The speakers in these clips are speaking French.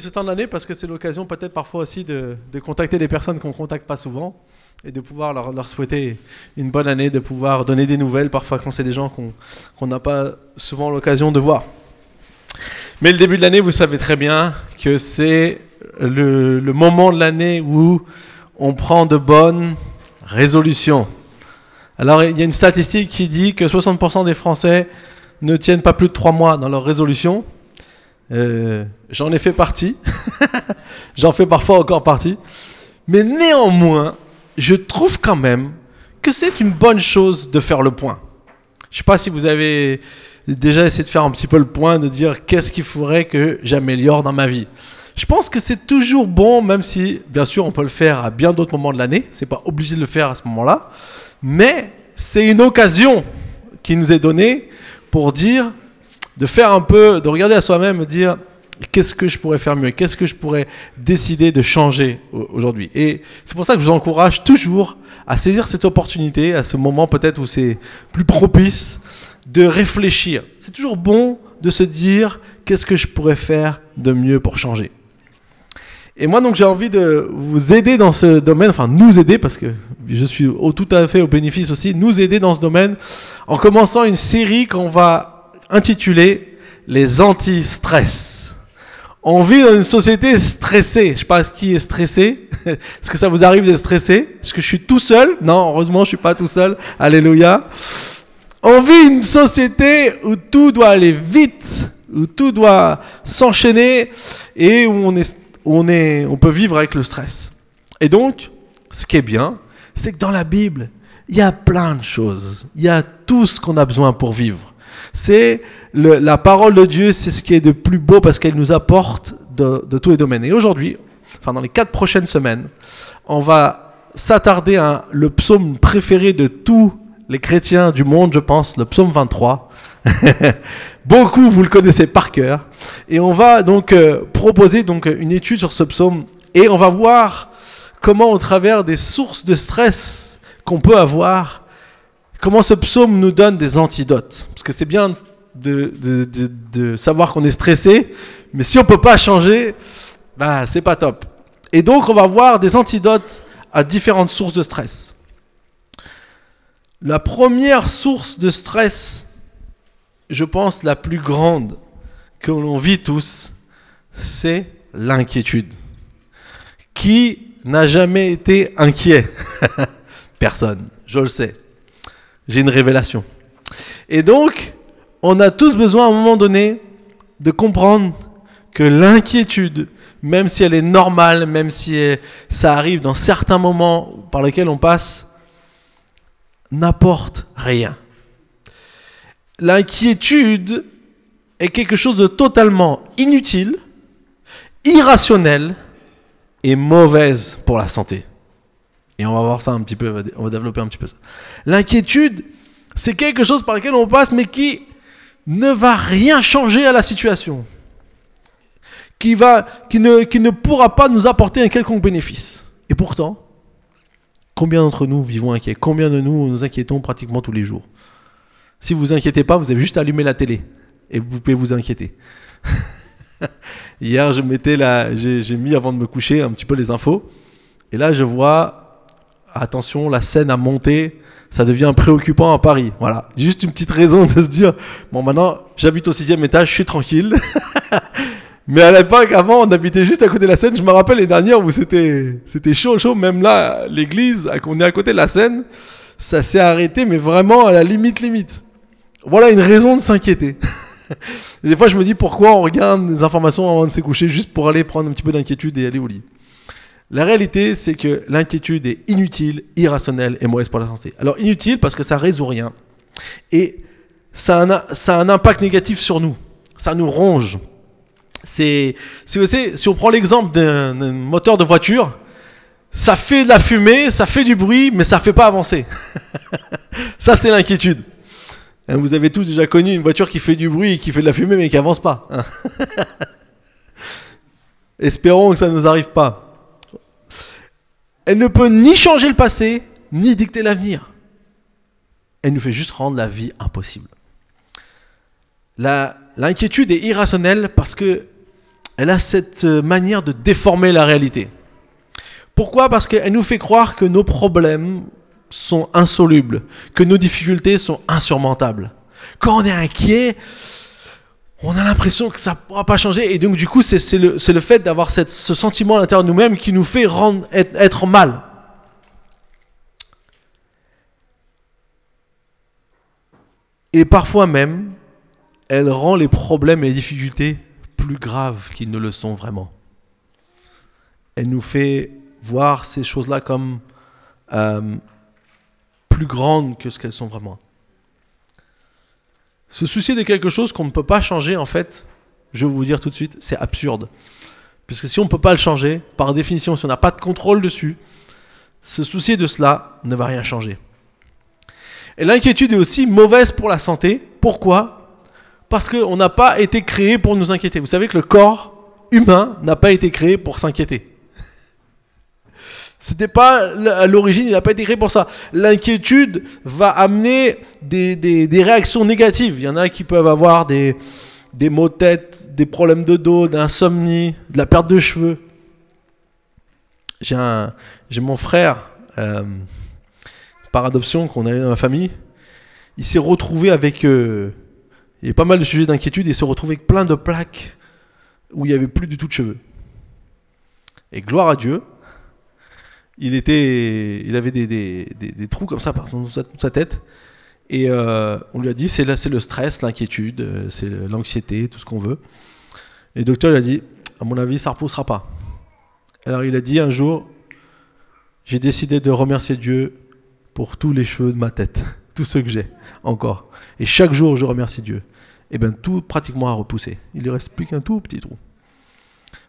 ce temps de l'année parce que c'est l'occasion peut-être parfois aussi de, contacter des personnes qu'on ne contacte pas souvent et de pouvoir leur, souhaiter une bonne année, de pouvoir donner des nouvelles parfois quand c'est des gens qu'on n'a pas souvent l'occasion de voir. Mais le début de l'année, vous savez très bien que c'est le, moment de l'année où on prend de bonnes résolutions. Alors il y a une statistique qui dit que 60% des Français ne tiennent pas plus de 3 mois dans leurs résolutions. Euh, j'en ai fait partie. J'en fais parfois encore partie. Mais néanmoins, je trouve quand même que c'est une bonne chose de faire le point. Je ne sais pas si vous avez déjà essayé de faire un petit peu le point, de dire qu'est-ce qu'il faudrait que j'améliore dans ma vie. Je pense que c'est toujours bon, même si, bien sûr, on peut le faire à bien d'autres moments de l'année. C'est pas obligé de le faire à ce moment-là. Mais c'est une occasion qui nous est donnée pour dire de faire un peu, de regarder à soi-même, dire qu'est-ce que je pourrais faire mieux, qu'est-ce que je pourrais décider de changer aujourd'hui? Et c'est pour ça que je vous encourage toujours à saisir cette opportunité, à ce moment peut-être où c'est plus propice, de réfléchir. C'est toujours bon de se dire qu'est-ce que je pourrais faire de mieux pour changer? Et moi, donc, j'ai envie de vous aider dans ce domaine, enfin, nous aider, parce que je suis tout à fait au bénéfice aussi, nous aider dans ce domaine, en commençant une série qu'on va intitulé Les anti-stress. On vit dans une société stressée. Je sais pas qui est stressé. Est-ce que ça vous arrive d'être stressé? Est-ce que je suis tout seul? Non, heureusement, je suis pas tout seul. Alléluia. On vit une société où tout doit aller vite, où tout doit s'enchaîner et où on est, on est, on peut vivre avec le stress. Et donc, ce qui est bien, c'est que dans la Bible, il y a plein de choses. Il y a tout ce qu'on a besoin pour vivre. C'est la parole de Dieu, c'est ce qui est de plus beau parce qu'elle nous apporte de, tous les domaines. Et aujourd'hui, enfin dans les quatre prochaines semaines, on va s'attarder à le psaume préféré de tous les chrétiens du monde, je pense, le psaume 23. Beaucoup, vous le connaissez par cœur. Et on va donc euh, proposer donc une étude sur ce psaume et on va voir comment au travers des sources de stress qu'on peut avoir, comment ce psaume nous donne des antidotes. Parce que c'est bien de, savoir qu'on est stressé, mais si on ne peut pas changer, bah, c'est pas top. Et donc, on va voir des antidotes à différentes sources de stress. La première source de stress, je pense la plus grande que l'on vit tous, c'est l'inquiétude. Qui n'a jamais été inquiet? Personne, je le sais j'ai une révélation. Et donc, on a tous besoin à un moment donné de comprendre que l'inquiétude, même si elle est normale, même si ça arrive dans certains moments par lesquels on passe, n'apporte rien. L'inquiétude est quelque chose de totalement inutile, irrationnel et mauvaise pour la santé. Et on va voir ça un petit peu, on va développer un petit peu ça. L'inquiétude, c'est quelque chose par lequel on passe, mais qui ne va rien changer à la situation. Qui, va, qui, ne, qui ne pourra pas nous apporter un quelconque bénéfice. Et pourtant, combien d'entre nous vivons inquiets? Combien de nous nous inquiétons pratiquement tous les jours? Si vous vous inquiétez pas, vous avez juste à allumer la télé et vous pouvez vous inquiéter. Hier, j'ai mis avant de me coucher un petit peu les infos. Et là, je vois attention, la scène a monté, ça devient préoccupant à Paris. Voilà, juste une petite raison de se dire, bon maintenant, j'habite au sixième étage, je suis tranquille. Mais à l'époque, avant, on habitait juste à côté de la Seine. Je me rappelle les dernières où c'était, c'était chaud, chaud. Même là, l'église, on est à côté de la Seine, ça s'est arrêté, mais vraiment à la limite, limite. Voilà une raison de s'inquiéter. des fois, je me dis pourquoi on regarde des informations avant de se coucher juste pour aller prendre un petit peu d'inquiétude et aller au lit. La réalité, c'est que l'inquiétude est inutile, irrationnelle et mauvaise pour la santé. Alors inutile parce que ça résout rien. Et ça a un, impact négatif sur nous. Ça nous ronge. C'est, si on prend l'exemple d'un moteur de voiture, ça fait de la fumée, ça fait du bruit, mais ça fait pas avancer. ça, c'est l'inquiétude. Hein, vous avez tous déjà connu une voiture qui fait du bruit et qui fait de la fumée, mais qui avance pas. Hein. Espérons que ça ne nous arrive pas. Elle ne peut ni changer le passé, ni dicter l'avenir. Elle nous fait juste rendre la vie impossible. L'inquiétude est irrationnelle parce que elle a cette euh, manière de déformer la réalité. Pourquoi? Parce qu'elle nous fait croire que nos problèmes sont insolubles, que nos difficultés sont insurmontables. Quand on est inquiet, on a l'impression que ça ne pourra pas changer. Et donc, du coup, c'est le, fait d'avoir ce sentiment à l'intérieur de nous-mêmes qui nous fait rendre, être, être mal. Et parfois même, elle rend les problèmes et les difficultés plus graves qu'ils ne le sont vraiment. Elle nous fait voir ces choses-là comme euh, plus grandes que ce qu'elles sont vraiment. Se soucier de quelque chose qu'on ne peut pas changer, en fait, je vais vous dire tout de suite, c'est absurde. Puisque si on ne peut pas le changer, par définition, si on n'a pas de contrôle dessus, se soucier de cela ne va rien changer. Et l'inquiétude est aussi mauvaise pour la santé. Pourquoi? Parce qu'on n'a pas été créé pour nous inquiéter. Vous savez que le corps humain n'a pas été créé pour s'inquiéter. C'était pas à l'origine, il n'a pas été créé pour ça. L'inquiétude va amener des, réactions négatives. Il y en a qui peuvent avoir des, maux de tête, des problèmes de dos, d'insomnie, de la perte de cheveux. J'ai mon frère, euh, par adoption, qu'on avait dans ma famille. Il s'est retrouvé avec. Euh, il y a pas mal de sujets d'inquiétude. Il s'est retrouvé avec plein de plaques où il n'y avait plus du tout de cheveux. Et gloire à Dieu, il, avait des, trous comme ça partout dans sa, tête. Et euh, on lui a dit c'est le stress, l'inquiétude, euh, c'est l'anxiété, tout ce qu'on veut. Et le docteur lui a dit à mon avis, ça ne repoussera pas. Alors il a dit un jour j'ai décidé de remercier Dieu pour tous les cheveux de ma tête, tous ceux que j'ai encore. Et chaque jour, je remercie Dieu. Et bien tout pratiquement a repoussé. Il ne reste plus qu'un tout petit trou.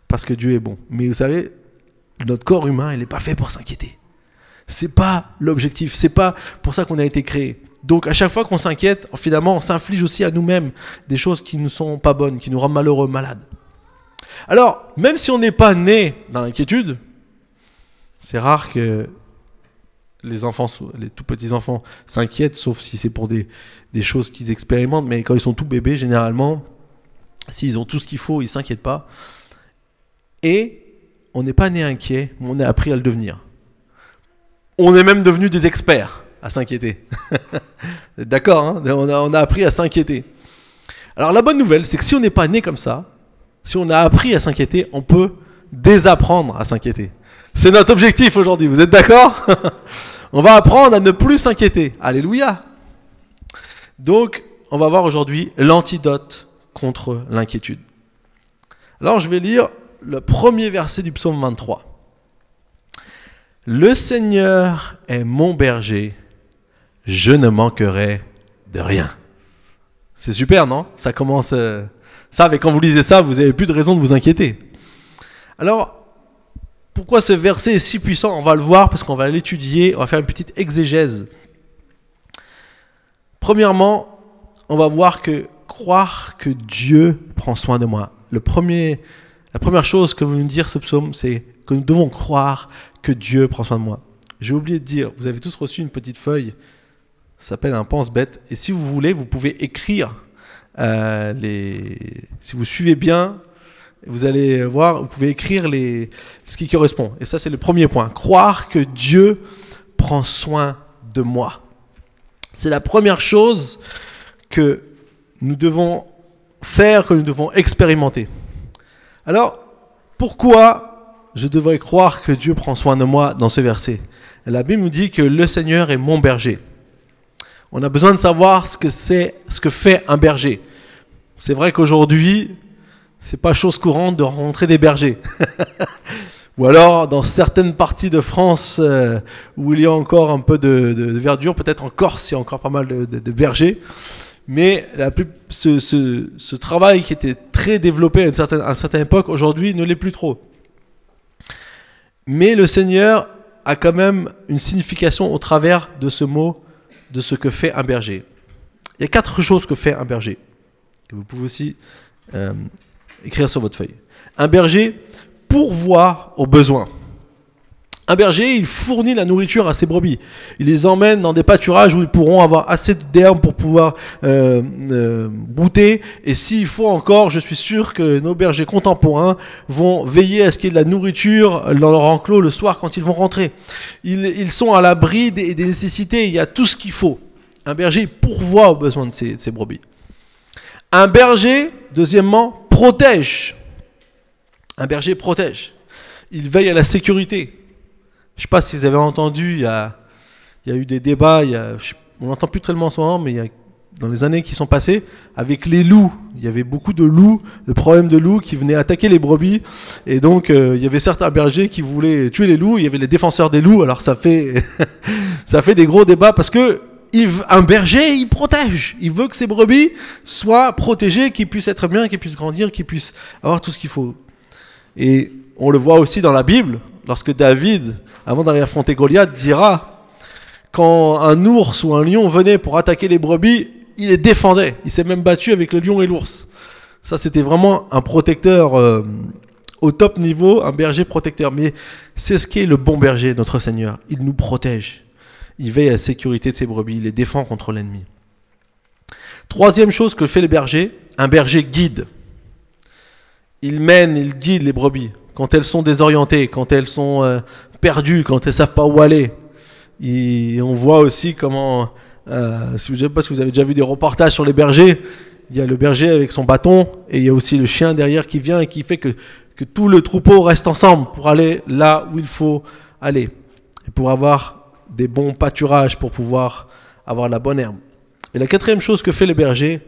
Parce que Dieu est bon. Mais vous savez, notre corps humain, il n'est pas fait pour s'inquiéter. C'est pas l'objectif, c'est pas pour ça qu'on a été créé. Donc à chaque fois qu'on s'inquiète, finalement, on s'inflige aussi à nous-mêmes des choses qui ne sont pas bonnes, qui nous rendent malheureux, malades. Alors, même si on n'est pas né dans l'inquiétude, c'est rare que les enfants, les tout petits enfants s'inquiètent, sauf si c'est pour des, choses qu'ils expérimentent, mais quand ils sont tout bébés, généralement, s'ils ont tout ce qu'il faut, ils s'inquiètent pas. Et on n'est pas né inquiet, mais on a appris à le devenir. On est même devenu des experts à s'inquiéter. D'accord hein on, a, on a appris à s'inquiéter. Alors la bonne nouvelle, c'est que si on n'est pas né comme ça, si on a appris à s'inquiéter, on peut désapprendre à s'inquiéter. C'est notre objectif aujourd'hui, vous êtes d'accord? On va apprendre à ne plus s'inquiéter. Alléluia. Donc, on va voir aujourd'hui l'antidote contre l'inquiétude. Alors, je vais lire le premier verset du psaume 23. Le Seigneur est mon berger, je ne manquerai de rien. C'est super, non? Ça commence... Euh, ça, mais quand vous lisez ça, vous n'avez plus de raison de vous inquiéter. Alors, pourquoi ce verset est si puissant? On va le voir parce qu'on va l'étudier, on va faire une petite exégèse. Premièrement, on va voir que croire que Dieu prend soin de moi. Le premier, la première chose que veut nous dire ce psaume, c'est que nous devons croire que Dieu prend soin de moi. J'ai oublié de dire, vous avez tous reçu une petite feuille, ça s'appelle un pense-bête, et si vous voulez, vous pouvez écrire euh, les... Si vous suivez bien, vous allez voir, vous pouvez écrire les, ce qui correspond. Et ça, c'est le premier point. Croire que Dieu prend soin de moi. C'est la première chose que nous devons faire, que nous devons expérimenter. Alors, pourquoi je devrais croire que Dieu prend soin de moi dans ce verset? La Bible nous dit que le Seigneur est mon berger. On a besoin de savoir ce que c'est, ce que fait un berger. C'est vrai qu'aujourd'hui, c'est pas chose courante de rencontrer des bergers. Ou alors, dans certaines parties de France euh, où il y a encore un peu de, verdure, peut-être en Corse, il y a encore pas mal de, bergers. Mais ce, travail qui était très développé à une certaine, époque, aujourd'hui, ne l'est plus trop. Mais le Seigneur a quand même une signification au travers de ce mot, de ce que fait un berger. Il y a quatre choses que fait un berger. vous pouvez aussi euh, écrire sur votre feuille. Un berger pourvoit aux besoins. Un berger, il fournit la nourriture à ses brebis. Il les emmène dans des pâturages où ils pourront avoir assez d'herbe pour pouvoir euh, euh, brouter. Et s'il faut encore, je suis sûr que nos bergers contemporains vont veiller à ce qu'il y ait de la nourriture dans leur enclos le soir quand ils vont rentrer. Ils, sont à l'abri des, nécessités. Il y a tout ce qu'il faut. Un berger pourvoit aux besoins de ses brebis. Un berger, deuxièmement, protège. Un berger protège. Il veille à la sécurité. Je sais pas si vous avez entendu, il y a, eu des débats, y a, on n'entend plus tellement en ce moment, mais y a, dans les années qui sont passées, avec les loups. Il y avait beaucoup de loups, de problèmes de loups qui venaient attaquer les brebis. Et donc, euh, il y avait certains bergers qui voulaient tuer les loups. Il y avait les défenseurs des loups. Alors, ça fait, ça fait des gros débats parce que un berger, il protège. Il veut que ses brebis soient protégées, qu'ils puissent être bien, qu'ils puissent grandir, qu'ils puissent avoir tout ce qu'il faut. Et on le voit aussi dans la Bible, lorsque David, avant d'aller affronter Goliath, dira quand un ours ou un lion venait pour attaquer les brebis, il les défendait. Il s'est même battu avec le lion et l'ours. Ça, c'était vraiment un protecteur euh, au top niveau, un berger protecteur. Mais c'est ce qu'est le bon berger, notre Seigneur. Il nous protège. Il veille à la sécurité de ses brebis. Il les défend contre l'ennemi. Troisième chose que fait le berger, un berger guide. Il mène, il guide les brebis quand elles sont désorientées, quand elles sont euh, perdues, quand elles savent pas où aller. Et on voit aussi comment, euh, si vous, je pas si vous avez déjà vu des reportages sur les bergers, il y a le berger avec son bâton et il y a aussi le chien derrière qui vient et qui fait que, que tout le troupeau reste ensemble pour aller là où il faut aller et pour avoir des bons pâturages pour pouvoir avoir la bonne herbe. Et la quatrième chose que fait le berger,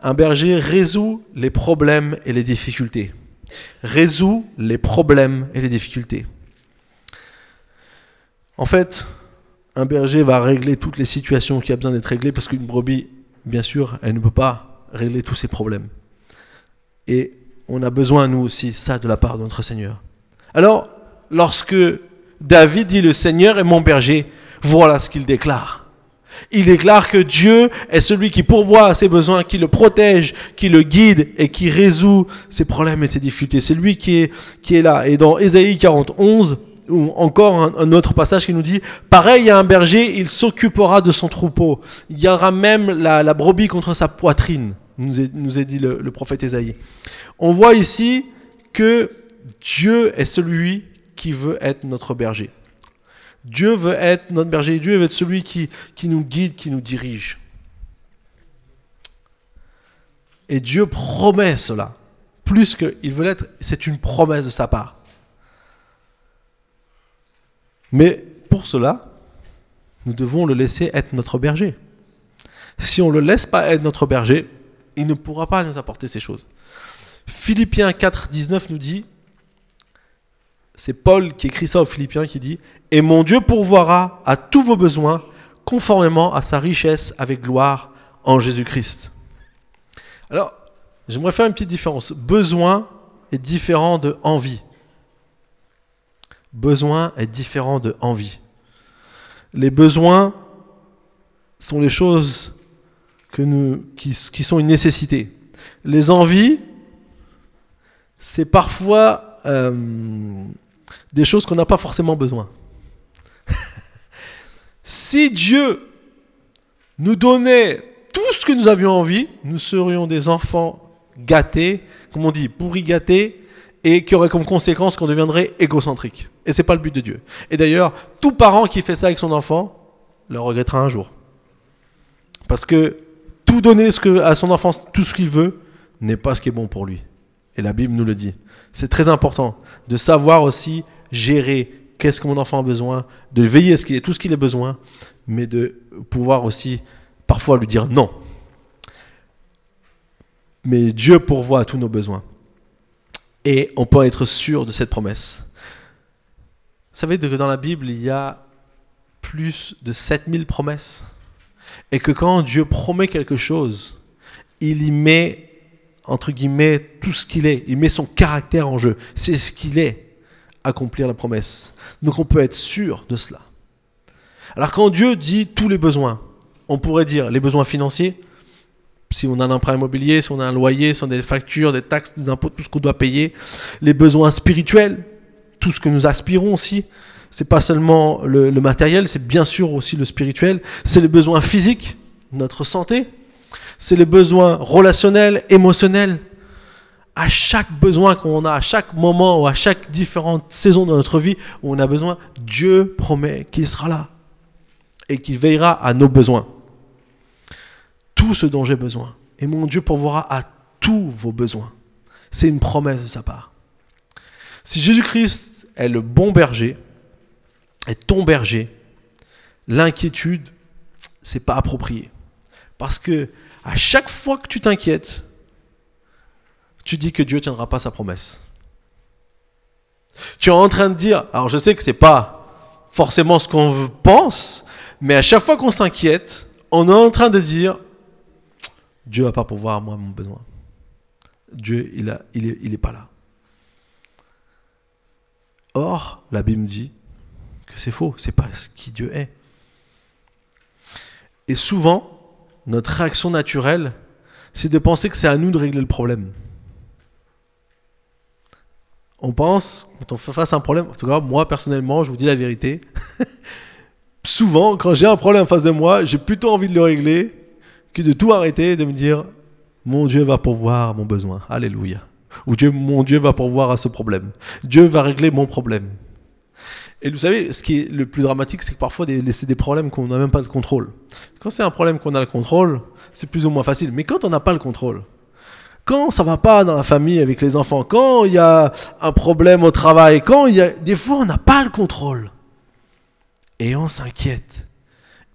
un berger résout les problèmes et les difficultés résout les problèmes et les difficultés. En fait, un berger va régler toutes les situations qui a besoin d'être réglées parce qu'une brebis, bien sûr, elle ne peut pas régler tous ses problèmes. Et on a besoin, nous aussi, ça de la part de notre Seigneur. Alors, lorsque David dit le Seigneur est mon berger, voilà ce qu'il déclare. Il déclare que Dieu est celui qui pourvoit à ses besoins, qui le protège, qui le guide et qui résout ses problèmes et ses difficultés. C'est lui qui est, qui est là. Et dans Ésaïe 41, ou encore un, autre passage qui nous dit, pareil à un berger, il s'occupera de son troupeau. Il y aura même la, brebis contre sa poitrine, nous est, nous est dit le, le prophète Ésaïe. On voit ici que Dieu est celui qui veut être notre berger. Dieu veut être notre berger, Dieu veut être celui qui, nous guide, qui nous dirige. Et Dieu promet cela. Plus qu'il veut l'être, c'est une promesse de sa part. Mais pour cela, nous devons le laisser être notre berger. Si on ne le laisse pas être notre berger, il ne pourra pas nous apporter ces choses. Philippiens 4, 19 nous dit, c'est Paul qui écrit ça aux Philippiens qui dit Et mon Dieu pourvoira à tous vos besoins conformément à sa richesse avec gloire en Jésus-Christ. Alors, j'aimerais faire une petite différence. Besoin est différent de envie. Besoin est différent de envie. Les besoins sont les choses qui sont une nécessité. Les envies, c'est parfois euh, des choses qu'on n'a pas forcément besoin. si Dieu nous donnait tout ce que nous avions envie, nous serions des enfants gâtés, comme on dit, pourri gâtés, et qui auraient comme conséquence qu'on deviendrait égocentrique. Et c'est pas le but de Dieu. Et d'ailleurs, tout parent qui fait ça avec son enfant le regrettera un jour. Parce que tout donner à son enfant tout ce qu'il veut n'est pas ce qui est bon pour lui. Et la Bible nous le dit. C'est très important de savoir aussi gérer qu'est-ce que mon enfant a besoin, de veiller à ce qu'il ait tout ce qu'il a besoin, mais de pouvoir aussi parfois lui dire non. Mais Dieu pourvoit à tous nos besoins. Et on peut être sûr de cette promesse. Vous savez que dans la Bible, il y a plus de 7000 promesses. Et que quand Dieu promet quelque chose, il y met, entre guillemets, tout ce qu'il est. Il met son caractère en jeu. C'est ce qu'il est accomplir la promesse. Donc on peut être sûr de cela. Alors quand Dieu dit tous les besoins, on pourrait dire les besoins financiers, si on a un emprunt immobilier, si on a un loyer, si on a des factures, des taxes, des impôts, tout ce qu'on doit payer, les besoins spirituels, tout ce que nous aspirons aussi, c'est pas seulement le, le matériel, c'est bien sûr aussi le spirituel, c'est les besoins physiques, notre santé, c'est les besoins relationnels, émotionnels. À chaque besoin qu'on a, à chaque moment ou à chaque différente saison de notre vie où on a besoin, Dieu promet qu'il sera là et qu'il veillera à nos besoins. Tout ce dont j'ai besoin. Et mon Dieu pourvoira à tous vos besoins. C'est une promesse de sa part. Si Jésus-Christ est le bon berger, est ton berger, l'inquiétude, c'est pas approprié. Parce que à chaque fois que tu t'inquiètes, tu dis que Dieu ne tiendra pas sa promesse. Tu es en train de dire, alors je sais que c'est pas forcément ce qu'on pense, mais à chaque fois qu'on s'inquiète, on est en train de dire, Dieu va pas pouvoir moi mon besoin. Dieu, il, a, il, est, il est pas là. Or, la Bible dit que c'est faux, c'est pas ce qui Dieu est. Et souvent, notre réaction naturelle, c'est de penser que c'est à nous de régler le problème. On pense, quand on fait face à un problème, en tout cas, moi personnellement, je vous dis la vérité, souvent, quand j'ai un problème en face de moi, j'ai plutôt envie de le régler que de tout arrêter et de me dire, mon Dieu va pourvoir mon besoin. Alléluia. Ou Dieu, mon Dieu va pourvoir à ce problème. Dieu va régler mon problème. Et vous savez, ce qui est le plus dramatique, c'est que parfois, c'est des problèmes qu'on n'a même pas de contrôle. Quand c'est un problème qu'on a le contrôle, c'est plus ou moins facile. Mais quand on n'a pas le contrôle, quand ça va pas dans la famille avec les enfants, quand il y a un problème au travail, quand il y a des fois on n'a pas le contrôle et on s'inquiète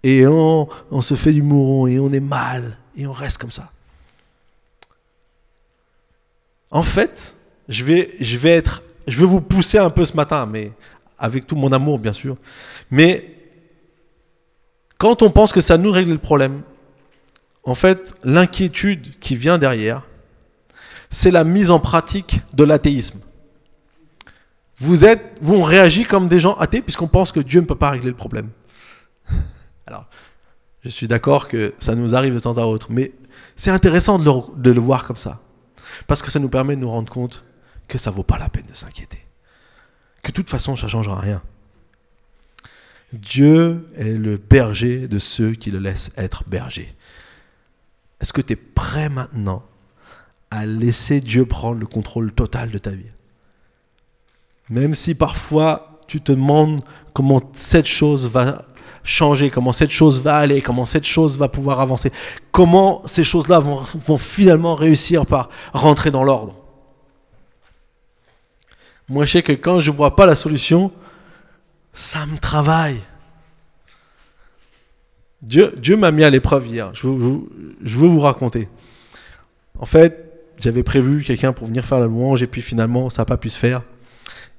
et on, on se fait du mouron et on est mal et on reste comme ça. En fait, je vais, je vais être, je vais vous pousser un peu ce matin, mais avec tout mon amour bien sûr. Mais quand on pense que ça nous règle le problème, en fait, l'inquiétude qui vient derrière, c'est la mise en pratique de l'athéisme. Vous êtes, vous on réagit comme des gens athées puisqu'on pense que Dieu ne peut pas régler le problème. Alors, je suis d'accord que ça nous arrive de temps à autre, mais c'est intéressant de le, de le voir comme ça, parce que ça nous permet de nous rendre compte que ça vaut pas la peine de s'inquiéter de toute façon, ça ne changera rien. Dieu est le berger de ceux qui le laissent être berger. Est-ce que tu es prêt maintenant à laisser Dieu prendre le contrôle total de ta vie? Même si parfois tu te demandes comment cette chose va changer, comment cette chose va aller, comment cette chose va pouvoir avancer, comment ces choses-là vont finalement réussir par rentrer dans l'ordre. Moi, je sais que quand je ne vois pas la solution, ça me travaille. Dieu, m'a mis à l'épreuve hier. Je veux, je veux vous raconter. En fait, j'avais prévu quelqu'un pour venir faire la louange et puis finalement, ça n'a pas pu se faire.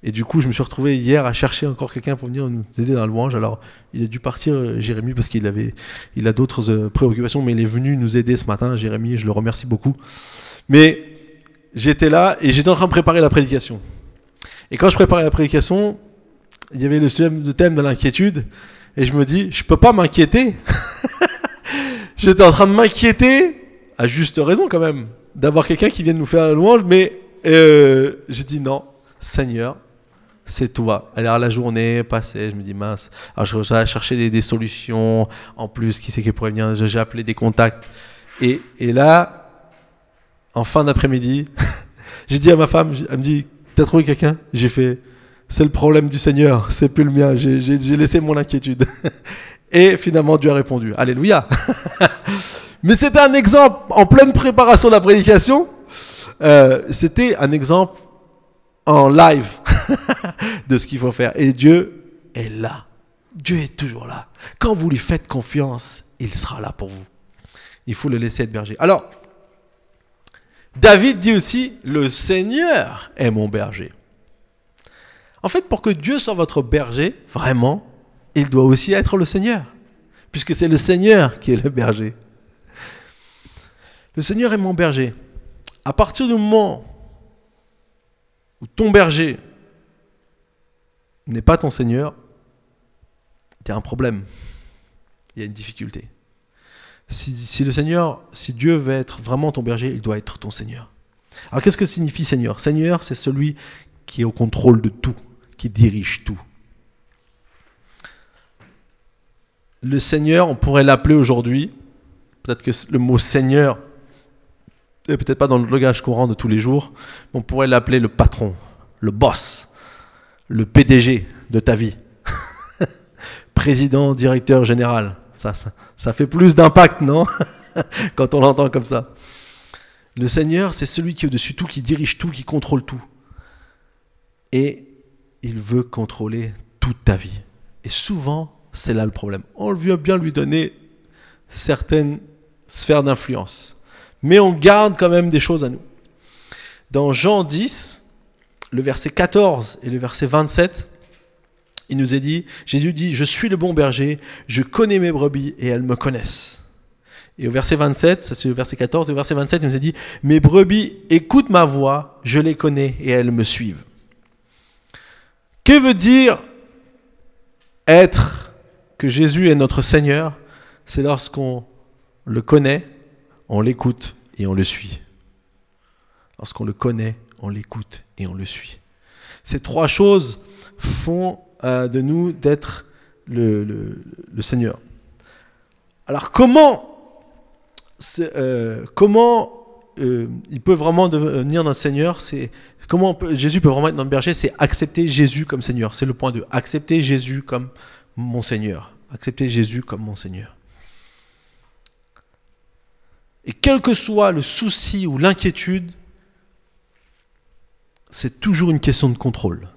Et du coup, je me suis retrouvé hier à chercher encore quelqu'un pour venir nous aider dans la louange. Alors, il a dû partir, euh, Jérémy, parce qu'il avait, il a d'autres euh, préoccupations, mais il est venu nous aider ce matin, Jérémy, je le remercie beaucoup. Mais j'étais là et j'étais en train de préparer la prédication. Et quand je préparais la prédication, il y avait le thème de l'inquiétude. Et je me dis, je peux pas m'inquiéter. J'étais en train de m'inquiéter, à juste raison quand même, d'avoir quelqu'un qui vienne nous faire la louange. Mais euh, j'ai dit non, Seigneur, c'est toi. Alors la journée passée, je me dis mince. Alors je à chercher des, des, solutions. En plus, qui c'est qui pourrait venir J'ai appelé des contacts. Et, et là, en fin d'après-midi, j'ai dit à ma femme, elle me dit T'as trouvé quelqu'un? J'ai fait, c'est le problème du Seigneur, c'est plus le mien, j'ai laissé mon inquiétude. Et finalement, Dieu a répondu. Alléluia. Mais c'était un exemple en pleine préparation de la prédication. Euh, c'était un exemple en live de ce qu'il faut faire. Et Dieu est là. Dieu est toujours là. Quand vous lui faites confiance, il sera là pour vous. Il faut le laisser être berger. Alors, David dit aussi, le Seigneur est mon berger. En fait, pour que Dieu soit votre berger, vraiment, il doit aussi être le Seigneur, puisque c'est le Seigneur qui est le berger. Le Seigneur est mon berger. À partir du moment où ton berger n'est pas ton Seigneur, il y a un problème, il y a une difficulté si, le Seigneur, si Dieu veut être vraiment ton berger, il doit être ton Seigneur. Alors qu'est-ce que signifie Seigneur? Seigneur, c'est celui qui est au contrôle de tout, qui dirige tout. le Seigneur, on pourrait l'appeler aujourd'hui, peut-être que le mot Seigneur n'est peut-être pas dans le langage courant de tous les jours, on pourrait l'appeler le patron, le boss, le PDG de ta vie. Président, directeur général. Ça, ça, ça fait plus d'impact, non? Quand on l'entend comme ça. Le Seigneur, c'est celui qui est au-dessus de tout, qui dirige tout, qui contrôle tout. Et il veut contrôler toute ta vie. Et souvent, c'est là le problème. On veut bien lui donner certaines sphères d'influence. Mais on garde quand même des choses à nous. Dans Jean 10, le verset 14 et le verset 27, il nous est dit, Jésus dit, je suis le bon berger, je connais mes brebis et elles me connaissent. Et au verset 27, ça c'est le verset 14, et au verset 27, il nous a dit, mes brebis écoutent ma voix, je les connais et elles me suivent. Que veut dire être que Jésus est notre Seigneur? C'est lorsqu'on le connaît, on l'écoute et on le suit. Lorsqu'on le connaît, on l'écoute et on le suit. Ces trois choses font euh, de nous d'être le, Seigneur. Alors comment euh, comment euh, il peut vraiment devenir notre Seigneur C'est comment Jésus peut vraiment être notre berger C'est accepter Jésus comme Seigneur. C'est le point 2. Accepter Jésus comme mon Seigneur. Accepter Jésus comme mon Seigneur. Et quel que soit le souci ou l'inquiétude, c'est toujours une question de contrôle.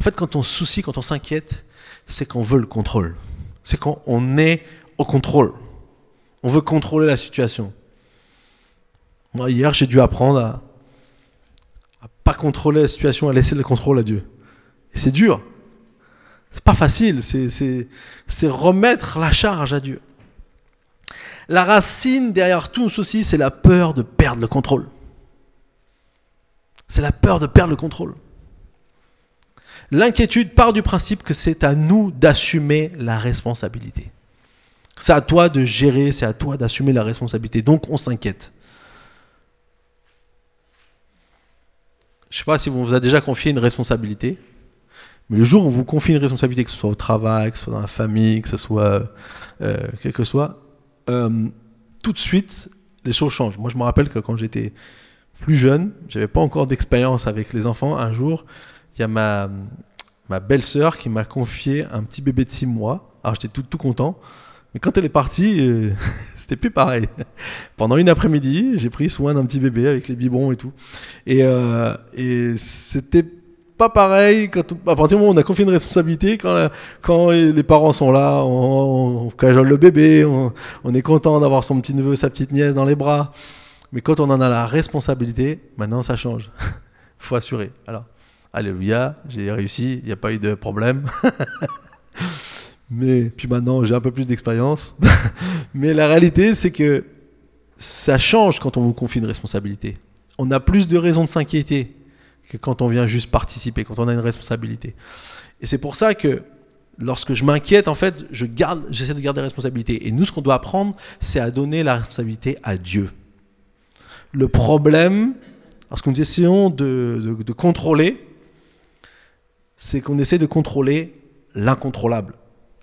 En fait, quand on soucie, quand on s'inquiète, c'est qu'on veut le contrôle. C'est qu'on est au contrôle. On veut contrôler la situation. Moi, hier, j'ai dû apprendre à, à pas contrôler la situation, à laisser le contrôle à Dieu. Et c'est dur. C'est pas facile. C'est remettre la charge à Dieu. La racine derrière tout ceci, c'est la peur de perdre le contrôle. C'est la peur de perdre le contrôle. L'inquiétude part du principe que c'est à nous d'assumer la responsabilité. C'est à toi de gérer, c'est à toi d'assumer la responsabilité. Donc on s'inquiète. Je ne sais pas si on vous a déjà confié une responsabilité, mais le jour où on vous confie une responsabilité, que ce soit au travail, que ce soit dans la famille, que ce soit euh, quel que soit, euh, tout de suite, les choses changent. Moi, je me rappelle que quand j'étais plus jeune, j'avais pas encore d'expérience avec les enfants. Un jour, il y a ma, ma belle-sœur qui m'a confié un petit bébé de 6 mois. Alors j'étais tout, tout content. Mais quand elle est partie, euh, c'était plus pareil. Pendant une après-midi, j'ai pris soin d'un petit bébé avec les biberons et tout. Et, euh, et c'était pas pareil à partir du moment où on a confié une responsabilité, quand, quand les parents sont là, on, cajole le bébé, on, on est content d'avoir son petit neveu, sa petite nièce dans les bras. Mais quand on en a la responsabilité, maintenant ça change. faut assurer. Alors, alléluia, j'ai réussi, il n'y a pas eu de problème. Mais puis maintenant, j'ai un peu plus d'expérience. Mais la réalité, c'est que ça change quand on vous confie une responsabilité. On a plus de raisons de s'inquiéter que quand on vient juste participer, quand on a une responsabilité. Et c'est pour ça que lorsque je m'inquiète, en fait, je garde, j'essaie de garder la responsabilité. Et nous, ce qu'on doit apprendre, c'est à donner la responsabilité à Dieu. Le problème, lorsque nous essayons de, de contrôler, c'est qu'on essaie de contrôler l'incontrôlable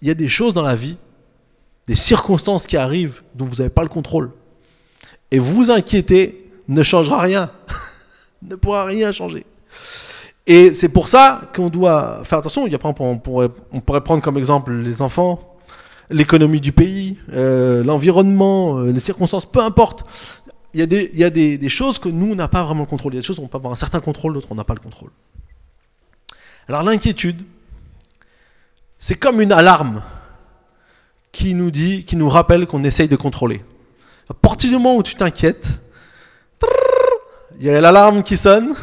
il y a des choses dans la vie, des circonstances qui arrivent dont vous n'avez pas le contrôle. Et vous inquiétez ne changera rien. ne pourra rien changer. Et c'est pour ça qu'on doit faire attention. Il y a, on, pourrait, on pourrait prendre comme exemple les enfants, l'économie du pays, euh, l'environnement, euh, les circonstances, peu importe. Il y a, des, il y a des, des choses que nous, on n'a pas vraiment le contrôle. Il y a des choses où on peut avoir un certain contrôle, d'autres, on n'a pas le contrôle. Alors l'inquiétude, c'est comme une alarme qui nous dit, qui nous rappelle qu'on essaye de contrôler. À partir du moment où tu t'inquiètes, il y a l'alarme qui sonne.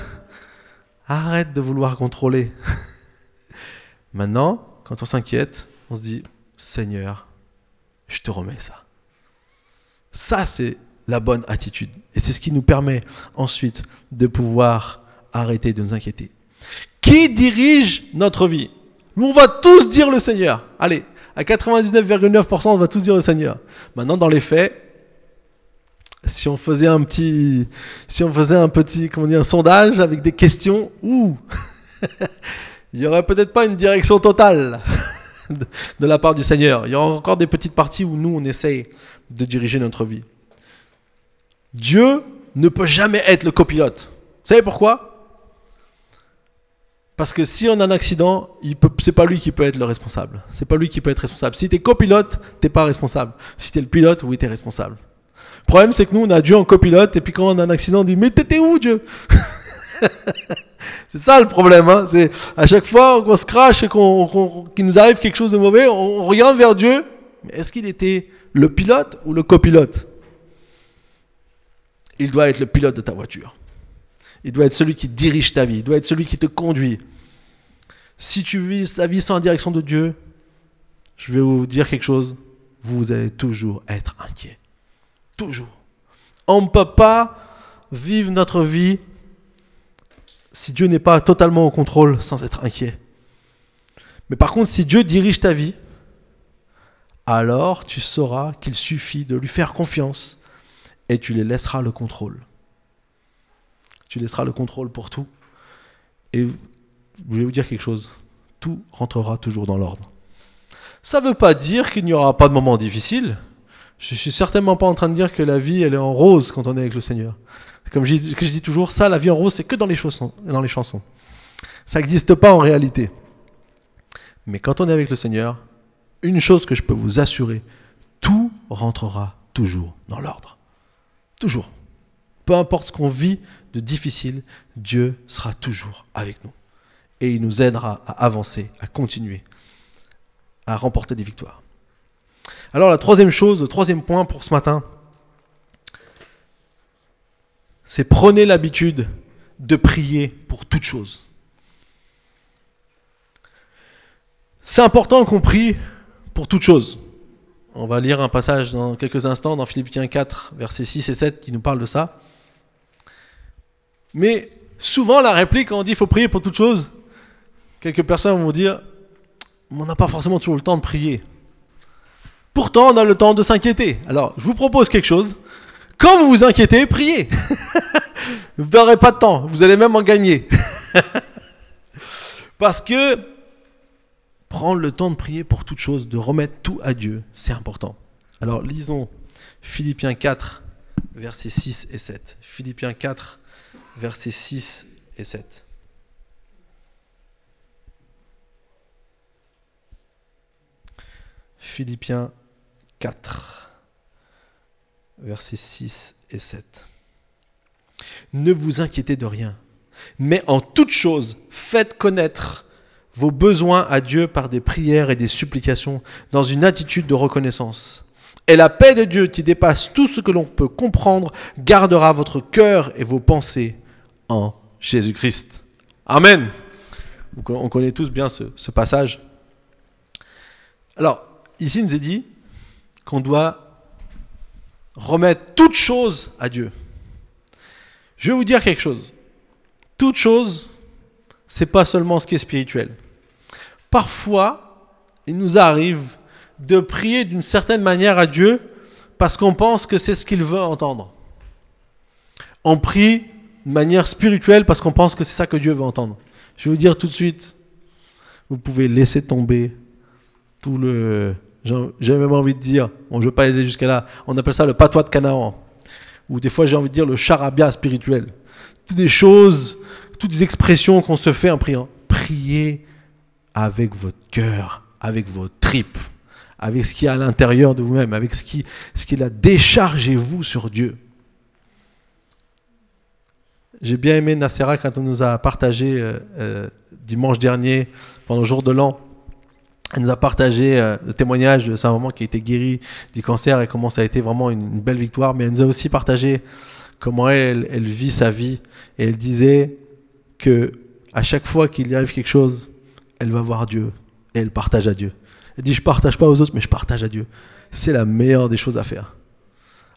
Arrête de vouloir contrôler. Maintenant, quand on s'inquiète, on se dit Seigneur, je te remets ça. Ça, c'est la bonne attitude. Et c'est ce qui nous permet ensuite de pouvoir arrêter de nous inquiéter. Qui dirige notre vie? On va tous dire le Seigneur. Allez, à 99,9%, on va tous dire le Seigneur. Maintenant, dans les faits, si on faisait un petit, si on faisait un petit, comment dire, un sondage avec des questions, il y aurait peut-être pas une direction totale. de la part du Seigneur. Il y a encore des petites parties où nous, on essaye de diriger notre vie. Dieu ne peut jamais être le copilote. Vous savez pourquoi? Parce que si on a un accident, ce n'est pas lui qui peut être le responsable. C'est pas lui qui peut être responsable. Si tu es copilote, tu n'es pas responsable. Si tu es le pilote, oui, tu es responsable. Le problème, c'est que nous, on a Dieu en copilote, et puis quand on a un accident, on dit Mais t'étais où, Dieu? C'est ça le problème. Hein. C'est à chaque fois qu'on se crache et qu'il nous arrive quelque chose de mauvais, on, regarde vers Dieu. Mais est-ce qu'il était le pilote ou le copilote? Il doit être le pilote de ta voiture. Il doit être celui qui dirige ta vie. Il doit être celui qui te conduit. Si tu vis la vie sans la direction de Dieu, je vais vous dire quelque chose. Vous allez toujours être inquiet. Toujours. On ne peut pas vivre notre vie si Dieu n'est pas totalement au contrôle sans être inquiet. Mais par contre, si Dieu dirige ta vie, alors tu sauras qu'il suffit de lui faire confiance et tu lui laisseras le contrôle. Tu laisseras le contrôle pour tout. Et je vais vous dire quelque chose, tout rentrera toujours dans l'ordre. Ça ne veut pas dire qu'il n'y aura pas de moments difficiles. Je suis certainement pas en train de dire que la vie elle est en rose quand on est avec le Seigneur. Comme je, je dis toujours, ça, la vie en rose, c'est que dans les, chansons, dans les chansons. Ça n'existe pas en réalité. Mais quand on est avec le Seigneur, une chose que je peux vous assurer, tout rentrera toujours dans l'ordre. Toujours. Peu importe ce qu'on vit de difficile, Dieu sera toujours avec nous. Et il nous aidera à avancer, à continuer, à remporter des victoires. Alors la troisième chose, le troisième point pour ce matin, c'est prenez l'habitude de prier pour toutes choses. C'est important qu'on prie pour toutes choses. On va lire un passage dans quelques instants dans Philippiens 4, versets 6 et 7 qui nous parle de ça. Mais souvent, la réplique, quand on dit qu'il faut prier pour toutes choses, quelques personnes vont dire on n'a pas forcément toujours le temps de prier. Pourtant, on a le temps de s'inquiéter. Alors, je vous propose quelque chose. Quand vous vous inquiétez, priez. vous n'aurez pas de temps. Vous allez même en gagner. Parce que prendre le temps de prier pour toute chose, de remettre tout à Dieu, c'est important. Alors lisons Philippiens 4, versets 6 et 7. Philippiens 4, versets 6 et 7. Philippiens 4 versets 6 et 7. Ne vous inquiétez de rien, mais en toute chose, faites connaître vos besoins à Dieu par des prières et des supplications dans une attitude de reconnaissance. Et la paix de Dieu qui dépasse tout ce que l'on peut comprendre gardera votre cœur et vos pensées en Jésus-Christ. Amen. On connaît tous bien ce, passage. Alors, ici, il nous est dit qu'on doit remettre toute chose à Dieu. Je vais vous dire quelque chose. Toute chose, c'est pas seulement ce qui est spirituel. Parfois, il nous arrive de prier d'une certaine manière à Dieu parce qu'on pense que c'est ce qu'il veut entendre. On prie manière spirituelle parce qu'on pense que c'est ça que Dieu veut entendre. Je vais vous dire tout de suite, vous pouvez laisser tomber tout le, j'ai même envie de dire, bon, je ne veux pas aller jusqu'à là, on appelle ça le patois de Canaan, ou des fois j'ai envie de dire le charabia spirituel. Toutes des choses, toutes des expressions qu'on se fait en priant. Priez avec votre cœur, avec vos tripes, avec ce qui est à l'intérieur de vous-même, avec ce qui, ce qui est là. Déchargez-vous sur Dieu. J'ai bien aimé Nacera quand on nous a partagé euh, euh, dimanche dernier, pendant le jour de l'an, elle nous a partagé euh, le témoignage de sa maman qui a été guérie du cancer et comment ça a été vraiment une, belle victoire. Mais elle nous a aussi partagé comment elle, vit sa vie. Et elle disait que à chaque fois qu'il y arrive quelque chose, elle va voir Dieu et elle partage à Dieu. Elle dit Je partage pas aux autres, mais je partage à Dieu. C'est la meilleure des choses à faire.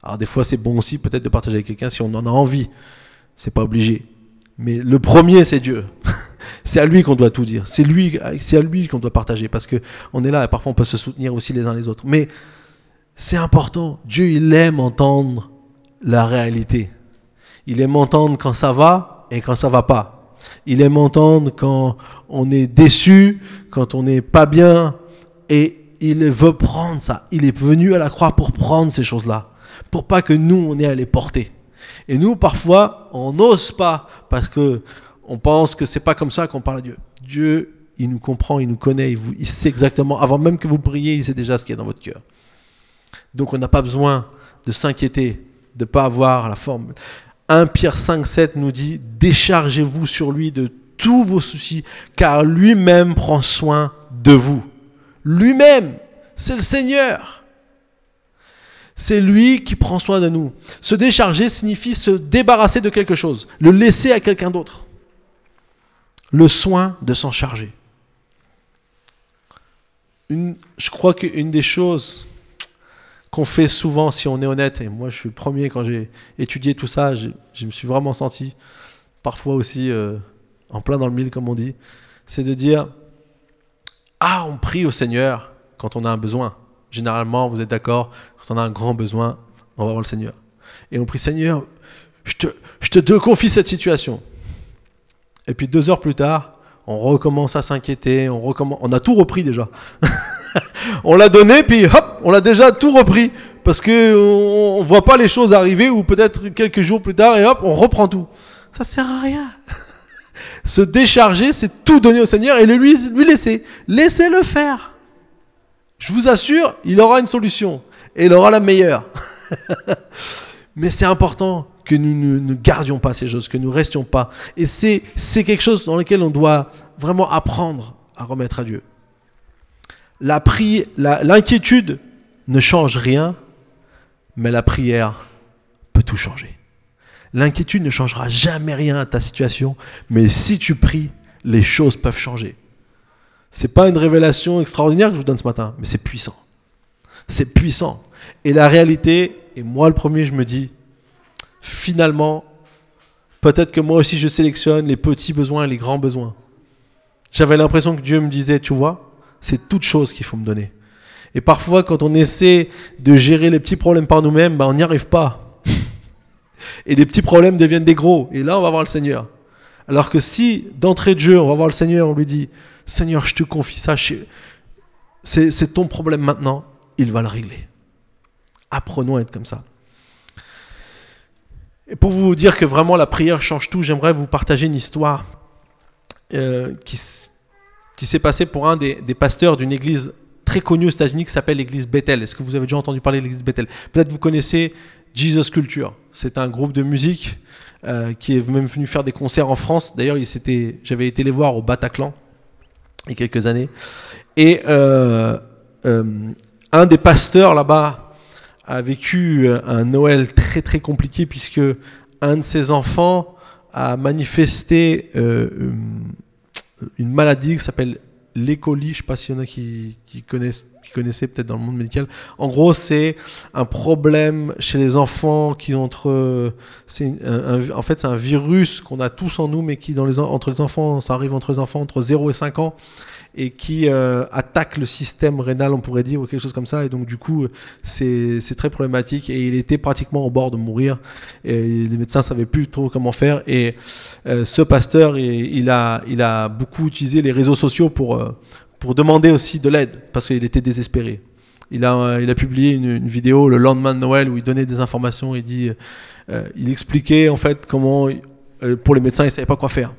Alors, des fois, c'est bon aussi peut-être de partager avec quelqu'un si on en a envie. C'est pas obligé. Mais le premier, c'est Dieu. c'est à lui qu'on doit tout dire. C'est lui, c'est à lui qu'on doit partager parce que on est là et parfois on peut se soutenir aussi les uns les autres. Mais c'est important. Dieu, il aime entendre la réalité. Il aime entendre quand ça va et quand ça va pas. Il aime entendre quand on est déçu, quand on n'est pas bien Et il veut prendre ça. Il est venu à la croix pour prendre ces choses-là. Pour pas que nous, on ait à les porter. Et nous, parfois, on n'ose pas parce que on pense que c'est pas comme ça qu'on parle à Dieu. Dieu, il nous comprend, il nous connaît, il, il sait exactement, avant même que vous priez, il sait déjà ce qu'il y a dans votre cœur. Donc on n'a pas besoin de s'inquiéter, de ne pas avoir la forme. 1 Pierre 5, 7 nous dit, déchargez-vous sur lui de tous vos soucis, car lui-même prend soin de vous. Lui-même, c'est le Seigneur. C'est lui qui prend soin de nous. Se décharger signifie se débarrasser de quelque chose, le laisser à quelqu'un d'autre. Le soin de s'en charger. je crois qu'une des choses qu'on fait souvent si on est honnête, et moi je suis le premier quand j'ai étudié tout ça, je, me suis vraiment senti parfois aussi euh, en plein dans le mille comme on dit, c'est de dire, ah on prie au Seigneur quand on a un besoin. Généralement, vous êtes d'accord, quand on a un grand besoin, on va voir le Seigneur. Et on prie Seigneur, je te, je te confie cette situation. Et puis deux heures plus tard, on recommence à s'inquiéter, on, on a tout repris déjà. on l'a donné, puis hop, on l'a déjà tout repris. Parce que on, voit pas les choses arriver, ou peut-être quelques jours plus tard, et hop, on reprend tout. Ça sert à rien. Se décharger, c'est tout donner au Seigneur et le lui, lui laisser. Laissez-le faire. Je vous assure, il aura une solution. Et il aura la meilleure. Mais c'est important que nous ne, gardions pas ces choses, que nous restions pas. Et c'est quelque chose dans lequel on doit vraiment apprendre à remettre à Dieu l'inquiétude ne change rien, mais la prière peut tout changer. L'inquiétude ne changera jamais rien à ta situation, mais si tu pries, les choses peuvent changer. C'est pas une révélation extraordinaire que je vous donne ce matin, mais c'est puissant. C'est puissant. Et la réalité, et moi le premier, je me dis, finalement, peut-être que moi aussi je sélectionne les petits besoins et les grands besoins. J'avais l'impression que Dieu me disait, tu vois, c'est toute chose qu'il faut me donner. Et parfois, quand on essaie de gérer les petits problèmes par nous-mêmes, ben, on n'y arrive pas. et les petits problèmes deviennent des gros. Et là, on va voir le Seigneur. Alors que si, d'entrée de jeu, on va voir le Seigneur, on lui dit, Seigneur, je te confie ça, c'est ton problème maintenant, il va le régler. Apprenons à être comme ça. Et pour vous dire que vraiment la prière change tout, j'aimerais vous partager une histoire euh, qui, s'est passé pour un des, pasteurs d'une église très connue aux États-Unis qui s'appelle l'église Bethel. Est-ce que vous avez déjà entendu parler de l'église Bethel? Peut-être vous connaissez Jesus Culture. C'est un groupe de musique euh, qui est même venu faire des concerts en France. D'ailleurs, j'avais été les voir au Bataclan il y a quelques années. Et euh, euh, un des pasteurs là-bas a vécu un Noël très très compliqué puisque un de ses enfants a manifesté une maladie qui s'appelle l'écolie, je ne sais pas s'il y en a qui, connaissent, qui connaissaient peut-être dans le monde médical. En gros, c'est un problème chez les enfants qui entre, en fait c'est un virus qu'on a tous en nous, mais qui dans les, entre les enfants, ça arrive entre les enfants entre 0 et 5 ans, et qui euh, attaque le système rénal, on pourrait dire, ou quelque chose comme ça. Et donc, du coup, c'est très problématique. Et il était pratiquement au bord de mourir. Et les médecins ne savaient plus trop comment faire. Et euh, ce pasteur, il, a, beaucoup utilisé les réseaux sociaux pour, euh, demander aussi de l'aide, parce qu'il était désespéré. Il a, publié une, vidéo le lendemain de Noël où il donnait des informations. Il, il expliquait en fait comment, pour les médecins, ils ne savaient pas quoi faire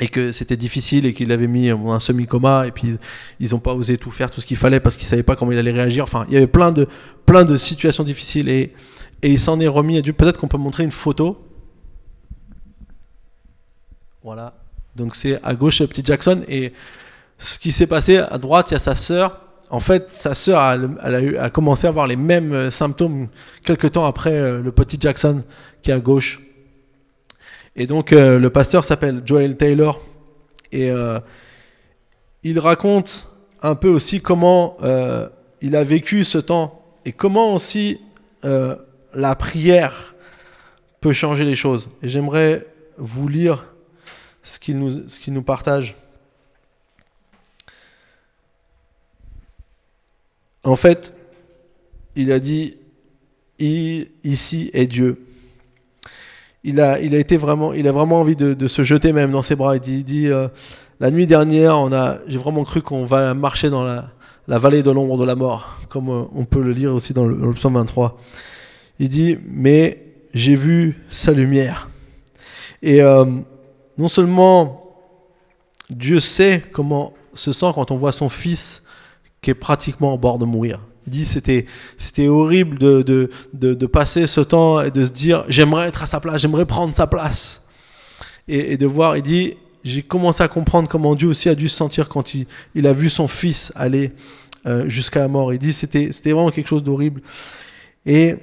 et que c'était difficile et qu'il avait mis un semi-coma et puis ils n'ont pas osé tout faire, tout ce qu'il fallait parce qu'ils savaient pas comment il allait réagir. Enfin, il y avait plein de, plein de situations difficiles et, et il s'en est remis. Peut-être qu'on peut montrer une photo. Voilà. Donc c'est à gauche petit Jackson et ce qui s'est passé à droite, il y a sa sœur. En fait, sa sœur a, commencé à avoir les mêmes euh, symptômes quelques temps après euh, le petit Jackson qui est à gauche. Et donc euh, le pasteur s'appelle Joel Taylor et euh, il raconte un peu aussi comment euh, il a vécu ce temps et comment aussi la prière peut changer les choses. Et j'aimerais vous lire ce qu'il nous, ce nous partage. En fait, il a dit, ici est Dieu il a, il a été vraiment, il a vraiment envie de, se jeter même dans ses bras. Il dit, euh, la nuit dernière, on a, j'ai vraiment cru qu'on va marcher dans la, vallée de l'ombre de la mort, comme euh, on peut le lire aussi dans le, dans le psaume 23. Il dit, mais j'ai vu sa lumière. Et euh, non seulement Dieu sait comment se sent quand on voit son fils qui est pratiquement au bord de mourir. Il dit c'était c'était horrible de, de, de, passer ce temps et de se dire j'aimerais être à sa place, j'aimerais prendre sa place. Et, de voir, il dit j'ai commencé à comprendre comment Dieu aussi a dû se sentir quand il, il a vu son fils aller euh, jusqu'à la mort. Il dit c'était c'était vraiment quelque chose d'horrible. Et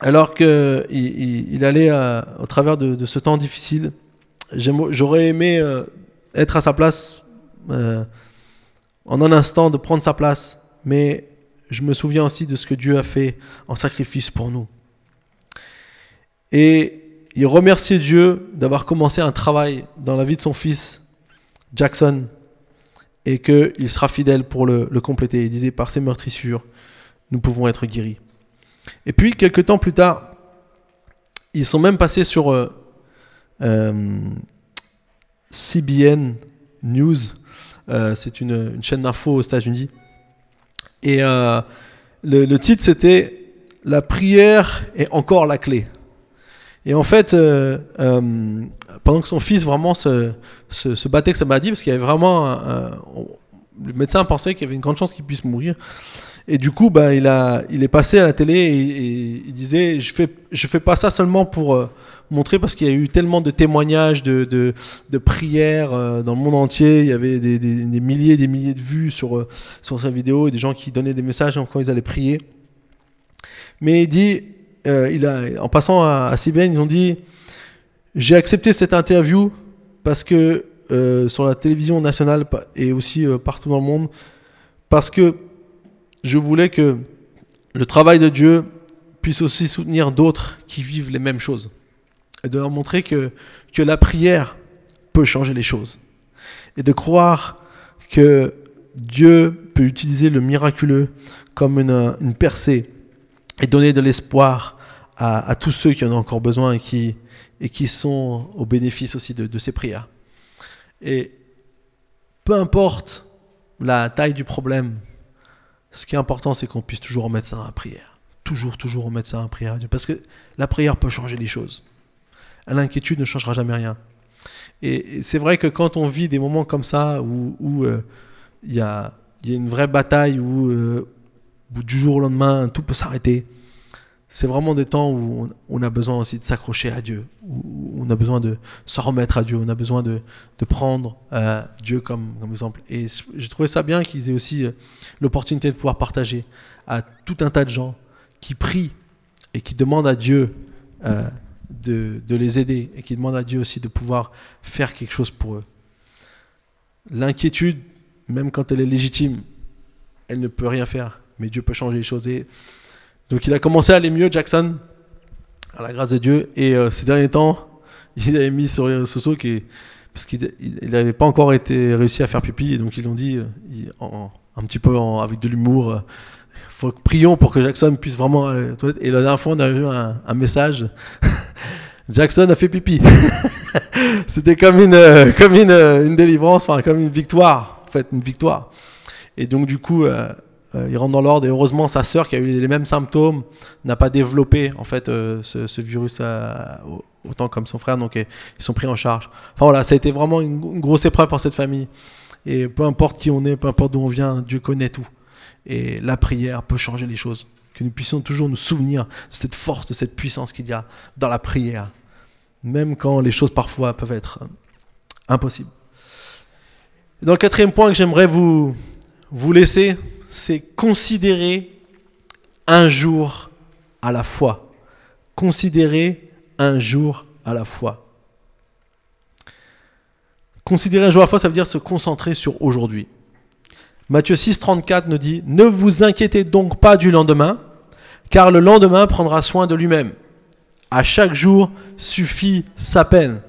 alors qu'il il, allait au travers de, de, ce temps difficile, j'aurais aimé euh, être à sa place euh, en un instant, de prendre sa place, mais je me souviens aussi de ce que Dieu a fait en sacrifice pour nous. Et il remerciait Dieu d'avoir commencé un travail dans la vie de son fils, Jackson, et qu'il sera fidèle pour le, compléter. Il disait, par ses meurtrissures, nous pouvons être guéris. Et puis, quelques temps plus tard, ils sont même passés sur euh, euh, CBN News. Euh, c'est une, une, chaîne d'infos aux États-Unis. Et euh, le, titre, c'était La prière est encore la clé. Et en fait, euh, euh, pendant que son fils vraiment se, se, battait avec sa maladie, parce qu'il y avait vraiment. Le médecin pensait qu'il y avait une grande chance qu'il puisse mourir. Et du coup, bah, il, a, il est passé à la télé et, et il disait Je fais, je fais pas ça seulement pour montrer, parce qu'il y a eu tellement de témoignages, de, prières euh, dans le monde entier. Il y avait des, milliers et des milliers de vues sur, euh, sur sa vidéo et des gens qui donnaient des messages quand ils allaient prier. Mais il dit euh, En passant à, à CBN, ils ont dit J'ai accepté cette interview parce que sur la télévision nationale et aussi partout dans le monde, parce que je voulais que le travail de Dieu puisse aussi soutenir d'autres qui vivent les mêmes choses. Et de leur montrer que, que la prière peut changer les choses. Et de croire que Dieu peut utiliser le miraculeux comme une, une percée et donner de l'espoir à, à, tous ceux qui en ont encore besoin et qui, et qui sont au bénéfice aussi de, ces prières. Et peu importe la taille du problème, ce qui est important, c'est qu'on puisse toujours remettre ça dans la prière. Toujours, toujours remettre ça en prière à Dieu. Parce que la prière peut changer les choses. L'inquiétude ne changera jamais rien. Et c'est vrai que quand on vit des moments comme ça, où il euh, y, a, y, a, une vraie bataille, où, euh, du jour au lendemain, tout peut s'arrêter, c'est vraiment des temps où on, a besoin aussi de s'accrocher à Dieu, où on a besoin de se remettre à Dieu, on a besoin de, prendre euh, Dieu comme, comme, exemple. Et j'ai trouvé ça bien qu'ils aient aussi euh, l'opportunité de pouvoir partager à tout un tas de gens qui prient et qui demandent à Dieu de, les aider et qui demandent à Dieu aussi de pouvoir faire quelque chose pour eux. L'inquiétude, même quand elle est légitime, elle ne peut rien faire, mais Dieu peut changer les choses. Et donc il a commencé à aller mieux, Jackson, à la grâce de Dieu. Et euh, ces derniers temps, il avait mis sur les sociaux qui, parce qu'il n'avait pas encore été réussi à faire pipi, et donc ils l'ont dit euh, un petit peu avec de l'humour. Euh, faut, prions pour que Jackson puisse vraiment. Et la dernière fois, on a eu un, message. Jackson a fait pipi. C'était comme une, euh, comme une, une délivrance, enfin comme une victoire, en fait, une victoire. Et donc du coup, euh, euh, il rentre dans l'ordre et heureusement sa sœur qui a eu les mêmes symptômes n'a pas développé en fait euh, ce, virus autant comme son frère donc ils sont pris en charge. Enfin voilà, ça a été vraiment une, grosse épreuve pour cette famille et peu importe qui on est, peu importe d'où on vient, Dieu connaît tout et la prière peut changer les choses. Que nous puissions toujours nous souvenir de cette force, de cette puissance qu'il y a dans la prière, même quand les choses parfois peuvent être impossibles. Et dans le quatrième point que j'aimerais vous, vous laisser, c'est considérer un jour à la fois. Considérer un jour à la fois. Considérer un jour à la fois, ça veut dire se concentrer sur aujourd'hui. Matthieu 6, 34 nous dit Ne vous inquiétez donc pas du lendemain, car le lendemain prendra soin de lui-même. À chaque jour suffit sa peine.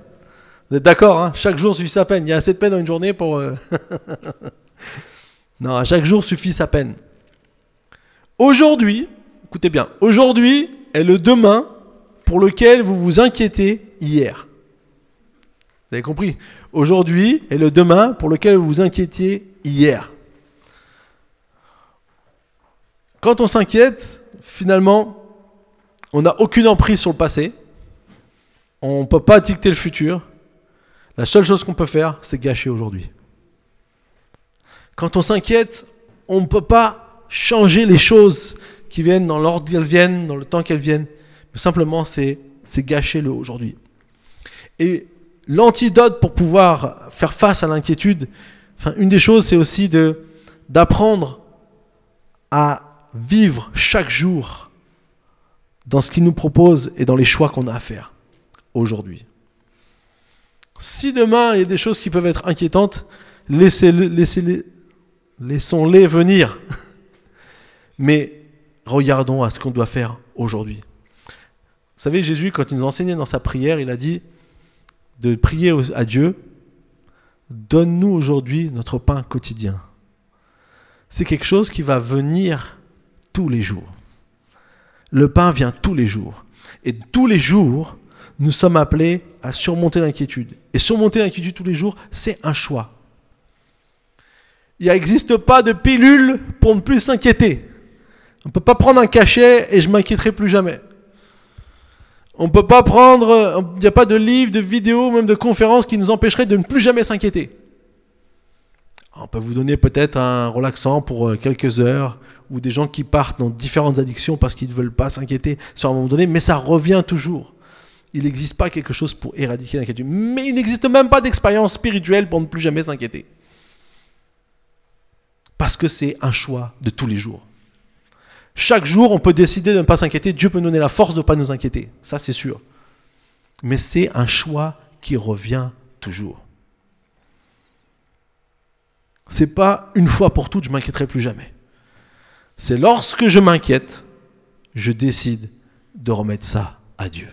Vous êtes d'accord hein? Chaque jour suffit sa peine. Il y a assez de peine dans une journée pour. Euh, Non, à chaque jour suffit sa peine. Aujourd'hui, écoutez bien, aujourd'hui est le demain pour lequel vous vous inquiétez hier. Vous avez compris? Aujourd'hui est le demain pour lequel vous vous inquiétiez hier. Quand on s'inquiète, finalement, on n'a aucune emprise sur le passé. On ne peut pas dicter le futur. La seule chose qu'on peut faire, c'est gâcher aujourd'hui. Quand on s'inquiète, on ne peut pas changer les choses qui viennent dans l'ordre qu'elles viennent, dans le temps qu'elles viennent. Simplement, c'est gâcher le aujourd'hui. Et l'antidote pour pouvoir faire face à l'inquiétude, une des choses, c'est aussi d'apprendre à vivre chaque jour dans ce qu'il nous propose et dans les choix qu'on a à faire aujourd'hui. Si demain il y a des choses qui peuvent être inquiétantes, laissez-les, laissez-les, laissons-les venir. Mais regardons à ce qu'on doit faire aujourd'hui. Vous savez, Jésus, quand il nous enseignait dans sa prière, il a dit de prier à Dieu, donne-nous aujourd'hui notre pain quotidien. C'est quelque chose qui va venir les jours. Le pain vient tous les jours. Et tous les jours, nous sommes appelés à surmonter l'inquiétude. Et surmonter l'inquiétude tous les jours, c'est un choix. Il n'existe pas de pilule pour ne plus s'inquiéter. On ne peut pas prendre un cachet et je m'inquiéterai plus jamais. On ne peut pas prendre, il n'y a pas de livre, de vidéo, même de conférences qui nous empêcherait de ne plus jamais s'inquiéter. On peut vous donner peut-être un relaxant pour euh, quelques heures ou des gens qui partent dans différentes addictions parce qu'ils ne veulent pas s'inquiéter sur un moment donné, mais ça revient toujours. Il n'existe pas quelque chose pour éradiquer l'inquiétude. Mais il n'existe même pas d'expérience spirituelle pour ne plus jamais s'inquiéter. Parce que c'est un choix de tous les jours. Chaque jour, on peut décider de ne pas s'inquiéter. Dieu peut nous donner la force de ne pas nous inquiéter. Ça, c'est sûr. Mais c'est un choix qui revient toujours. C'est pas une fois pour toutes, je m'inquiéterai plus jamais. C'est lorsque je m'inquiète, je décide de remettre ça à Dieu.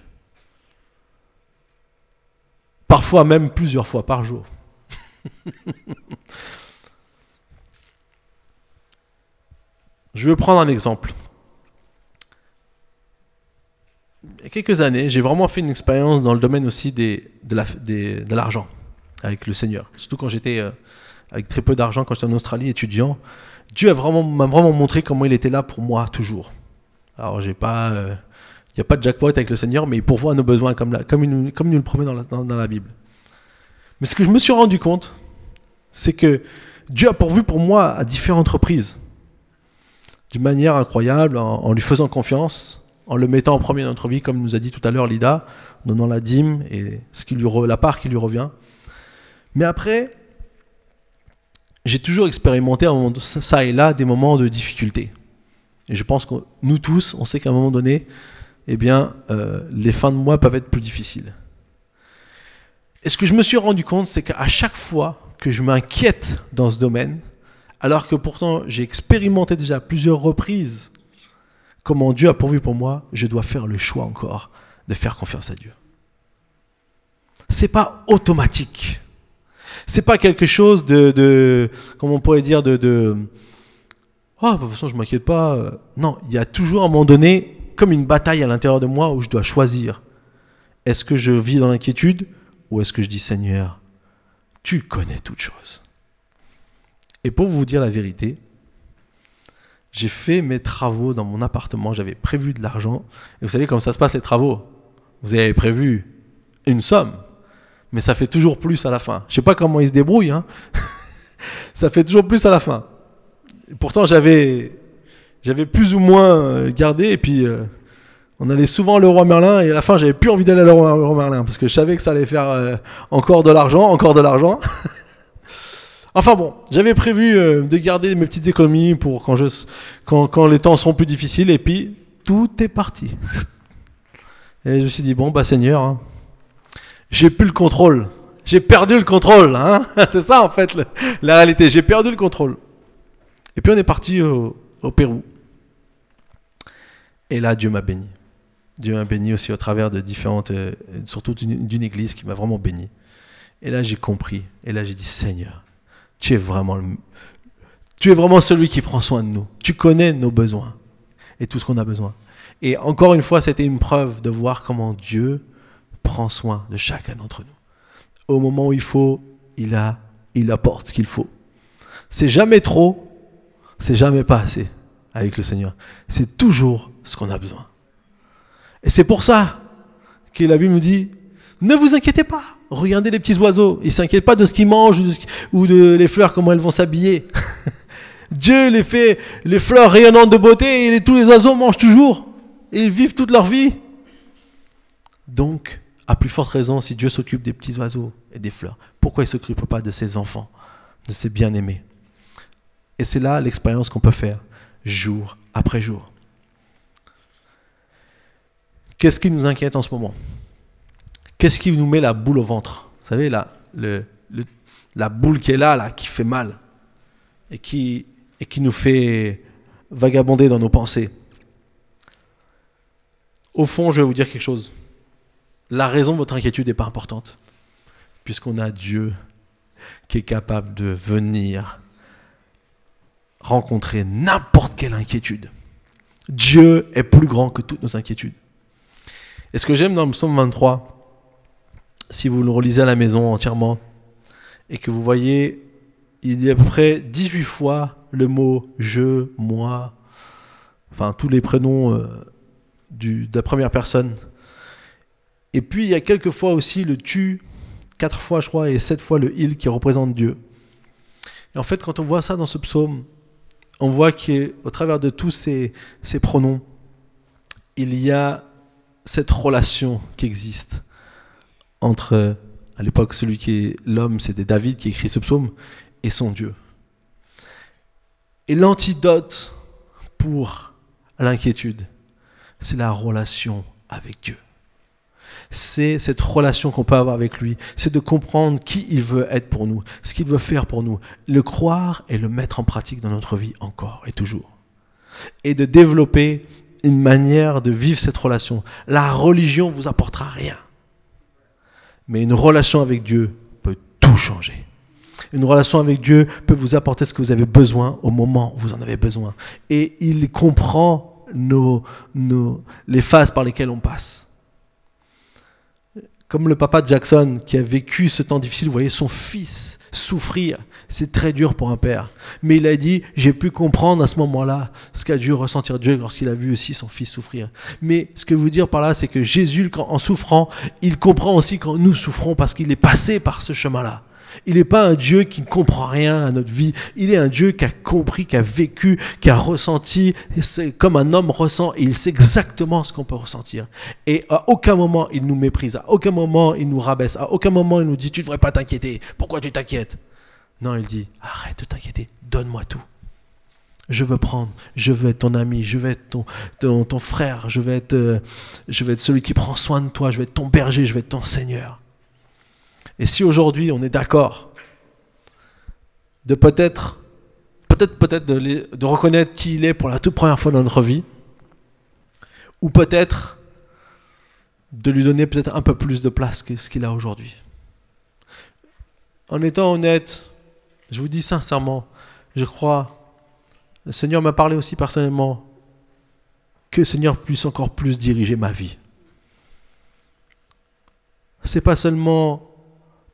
Parfois même plusieurs fois par jour. Je vais prendre un exemple. Il y a quelques années, j'ai vraiment fait une expérience dans le domaine aussi de l'argent avec le Seigneur. Surtout quand j'étais euh, avec très peu d'argent, quand j'étais en Australie étudiant. Dieu m'a vraiment, vraiment montré comment il était là pour moi toujours. Alors, j'ai pas, euh, il n'y a pas de jackpot avec le Seigneur, mais il pourvoit nos besoins comme, comme, il, comme il nous le promet dans la, dans la Bible. Mais ce que je me suis rendu compte, c'est que Dieu a pourvu pour moi à différentes reprises d'une manière incroyable, en, lui faisant confiance, en le mettant en premier dans notre vie, comme nous a dit tout à l'heure Lida, donnant la dîme et ce qui lui la part qui lui revient. Mais après, j'ai toujours expérimenté ça et là des moments de difficulté. Et je pense que nous tous, on sait qu'à un moment donné, eh bien, euh, les fins de mois peuvent être plus difficiles. Et ce que je me suis rendu compte, c'est qu'à chaque fois que je m'inquiète dans ce domaine, alors que pourtant j'ai expérimenté déjà plusieurs reprises comment Dieu a pourvu pour moi, je dois faire le choix encore de faire confiance à Dieu. C'est pas automatique. C'est pas quelque chose de, de comment on pourrait dire, de, oh, de toute façon, je m'inquiète pas. Non, il y a toujours un moment donné, comme une bataille à l'intérieur de moi où je dois choisir. Est-ce que je vis dans l'inquiétude ou est-ce que je dis Seigneur, tu connais toutes choses et pour vous dire la vérité, j'ai fait mes travaux dans mon appartement, j'avais prévu de l'argent. Et vous savez comment ça se passe les travaux Vous avez prévu une somme, mais ça fait toujours plus à la fin. Je sais pas comment ils se débrouillent, hein ça fait toujours plus à la fin. pourtant, j'avais, j'avais plus ou moins gardé, et puis euh, on allait souvent le roi Merlin, et à la fin, j'avais plus envie d'aller au roi Merlin, parce que je savais que ça allait faire euh, encore de l'argent, encore de l'argent. Enfin bon, j'avais prévu euh, de garder mes petites économies pour quand, je, quand, quand les temps seront plus difficiles, et puis tout est parti. Et je me suis dit, bon, bah Seigneur, hein, j'ai plus le contrôle. J'ai perdu le contrôle. Hein C'est ça en fait la réalité, j'ai perdu le contrôle. Et puis on est parti au, Pérou. Et là, Dieu m'a béni. Dieu m'a béni aussi au travers de différentes, euh, surtout d'une église qui m'a vraiment béni. Et là, j'ai compris. Et là, j'ai dit, Seigneur, tu es vraiment tu es vraiment celui qui prend soin de nous. Tu connais nos besoins et tout ce qu'on a besoin. Et encore une fois, c'était une preuve de voir comment Dieu prend soin de chacun d'entre nous. Au moment où il faut, il a, il apporte ce qu'il faut. C'est jamais trop, c'est jamais pas assez. avec le Seigneur. C'est toujours ce qu'on a besoin. Et c'est pour ça que la Bible nous dit, ne vous inquiétez pas. Regardez les petits oiseaux. Ils ne s'inquiètent pas de ce qu'ils mangent ou de, les fleurs, comment elles vont s'habiller. Dieu les fait, les fleurs rayonnantes de beauté et tous les oiseaux mangent toujours. Ils vivent toute leur vie. Donc, à plus forte raison, si Dieu s'occupe des petits oiseaux et des fleurs, pourquoi il ne s'occupe pas de ses enfants, de ses bien-aimés? Et c'est là l'expérience qu'on peut faire, jour après jour. Qu'est-ce qui nous inquiète en ce moment? Qu'est-ce qui nous met la boule au ventre? Vous savez, la, boule qui est là, là, qui fait mal et qui, et qui nous fait vagabonder dans nos pensées. Au fond, je vais vous dire quelque chose. La raison de votre inquiétude n'est pas importante, puisqu'on a Dieu qui est capable de venir rencontrer n'importe quelle inquiétude. Dieu est plus grand que toutes nos inquiétudes. Et ce que j'aime dans le psaume 23, si vous le relisez à la maison entièrement, et que vous voyez, il y a à peu près 18 fois le mot je, moi, enfin tous les prénoms euh, du, de la première personne. Et puis il y a quelques fois aussi le tu, quatre fois je crois, et sept fois le il qui représente Dieu. Et en fait, quand on voit ça dans ce psaume, on voit qu'au travers de tous ces, ces pronoms, il y a cette relation qui existe entre, à l'époque, celui qui est l'homme, c'était David qui écrit ce psaume, et son Dieu. Et l'antidote pour l'inquiétude, c'est la relation avec Dieu. C'est cette relation qu'on peut avoir avec lui. C'est de comprendre qui il veut être pour nous, ce qu'il veut faire pour nous, le croire et le mettre en pratique dans notre vie encore et toujours. Et de développer une manière de vivre cette relation. La religion vous apportera rien. Mais une relation avec Dieu peut tout changer. Une relation avec Dieu peut vous apporter ce que vous avez besoin au moment où vous en avez besoin. Et il comprend nos, nos, les phases par lesquelles on passe. Comme le papa Jackson qui a vécu ce temps difficile, vous voyez son fils souffrir. C'est très dur pour un père. Mais il a dit, j'ai pu comprendre à ce moment-là ce qu'a dû ressentir Dieu lorsqu'il a vu aussi son fils souffrir. Mais ce que je veux dire par là, c'est que Jésus, en souffrant, il comprend aussi quand nous souffrons parce qu'il est passé par ce chemin-là. Il n'est pas un Dieu qui ne comprend rien à notre vie. Il est un Dieu qui a compris, qui a vécu, qui a ressenti, comme un homme ressent, et il sait exactement ce qu'on peut ressentir. Et à aucun moment il nous méprise, à aucun moment il nous rabaisse, à aucun moment il nous dit tu ne devrais pas t'inquiéter. Pourquoi tu t'inquiètes? Non, il dit arrête de t'inquiéter, donne-moi tout. Je veux prendre, je veux être ton ami, je veux être ton, ton, frère, je veux, être, euh, je veux être celui qui prend soin de toi, je veux être ton berger, je veux être ton Seigneur. Et si aujourd'hui on est d'accord de peut-être, peut-être, peut-être de, reconnaître qui il est pour la toute première fois dans notre vie, ou peut-être de lui donner peut-être un peu plus de place que ce qu'il a aujourd'hui. En étant honnête, je vous dis sincèrement, je crois, le Seigneur m'a parlé aussi personnellement, que le Seigneur puisse encore plus diriger ma vie. C'est pas seulement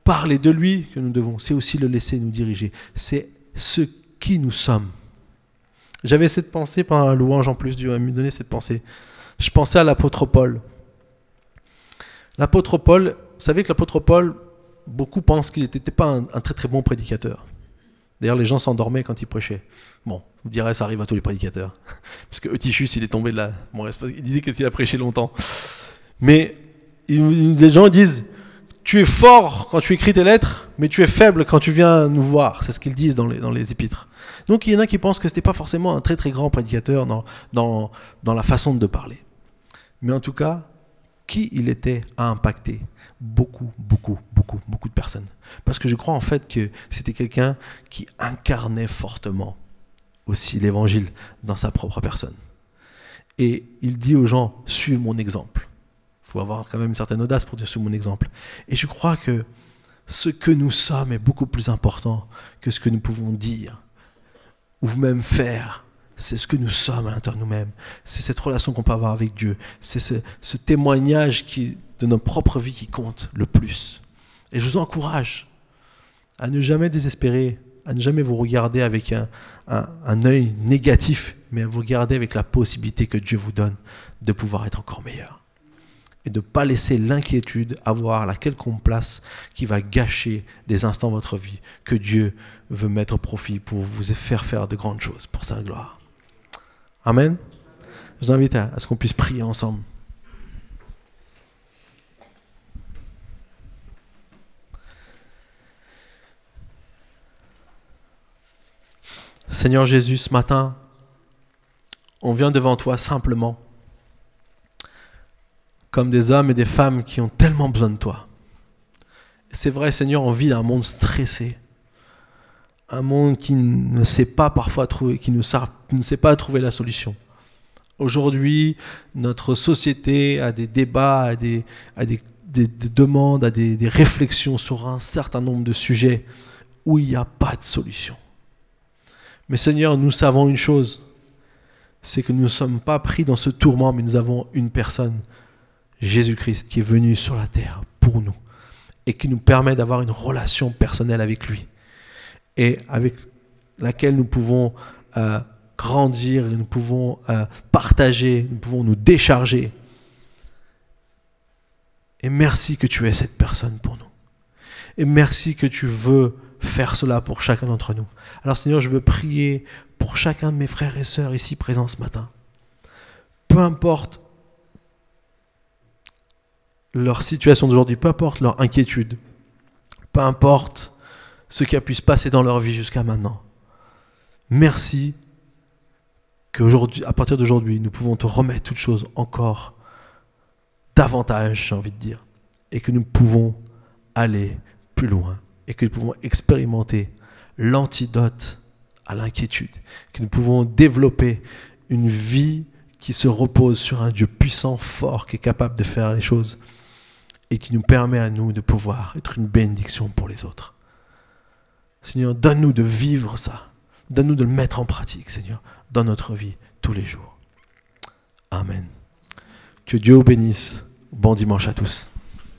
parler de lui que nous devons, c'est aussi le laisser nous diriger. C'est ce qui nous sommes. J'avais cette pensée pendant la louange en plus, Dieu m'a donné cette pensée. Je pensais à l'apôtre Paul. L'apôtre Paul, vous savez que l'apôtre Paul, beaucoup pensent qu'il n'était pas un, très très bon prédicateur. D'ailleurs, les gens s'endormaient quand il prêchait. Bon, vous direz, ça arrive à tous les prédicateurs. Parce que Eutychus, il est tombé de là. Bon, il disait qu'il a prêché longtemps. Mais les gens disent, tu es fort quand tu écris tes lettres, mais tu es faible quand tu viens nous voir. C'est ce qu'ils disent dans les, épîtres. Donc il y en a qui pensent que ce n'était pas forcément un très très grand prédicateur dans, dans, dans la façon de parler. Mais en tout cas, qui il était a impacté beaucoup, beaucoup, beaucoup, beaucoup de personnes. Parce que je crois en fait que c'était quelqu'un qui incarnait fortement aussi l'évangile dans sa propre personne. Et il dit aux gens, suis mon exemple faut avoir quand même une certaine audace pour dire sur mon exemple. Et je crois que ce que nous sommes est beaucoup plus important que ce que nous pouvons dire ou même faire. C'est ce que nous sommes à l'intérieur de nous-mêmes. C'est cette relation qu'on peut avoir avec Dieu. C'est ce, témoignage qui, de notre propre vie qui compte le plus. Et je vous encourage à ne jamais désespérer à ne jamais vous regarder avec un, un, œil négatif, mais à vous regarder avec la possibilité que Dieu vous donne de pouvoir être encore meilleur. Et de ne pas laisser l'inquiétude avoir la quelconque place qui va gâcher des instants de votre vie que Dieu veut mettre au profit pour vous faire faire de grandes choses pour sa gloire. Amen. Je vous invite à ce qu'on puisse prier ensemble. Seigneur Jésus, ce matin, on vient devant toi simplement, comme des hommes et des femmes qui ont tellement besoin de toi. C'est vrai, Seigneur, on vit dans un monde stressé, un monde qui ne sait pas parfois trouver, qui ne, sait pas trouver la solution. Aujourd'hui, notre société a des débats, a des, demandes, a des réflexions sur un certain nombre de sujets où il n'y a pas de solution. Mais Seigneur, nous savons une chose, c'est que nous ne sommes pas pris dans ce tourment, mais nous avons une personne, Jésus-Christ, qui est venu sur la terre pour nous et qui nous permet d'avoir une relation personnelle avec lui et avec laquelle nous pouvons euh, grandir, nous pouvons euh, partager, nous pouvons nous décharger. Et merci que tu es cette personne pour nous. Et merci que tu veux faire cela pour chacun d'entre nous. Alors Seigneur, je veux prier pour chacun de mes frères et sœurs ici présents ce matin. Peu importe leur situation d'aujourd'hui, peu importe leur inquiétude, peu importe ce qui a pu se passer dans leur vie jusqu'à maintenant. Merci qu'aujourd'hui, à partir d'aujourd'hui, nous pouvons te remettre toutes choses encore davantage, j'ai envie de dire, et que nous pouvons aller plus loin et que nous pouvons expérimenter l'antidote à l'inquiétude, que nous pouvons développer une vie qui se repose sur un Dieu puissant, fort, qui est capable de faire les choses et qui nous permet à nous de pouvoir être une bénédiction pour les autres. Seigneur, donne-nous de vivre ça. Donne-nous de le mettre en pratique, Seigneur, dans notre vie tous les jours. Amen. Que Dieu vous bénisse. Bon dimanche à tous.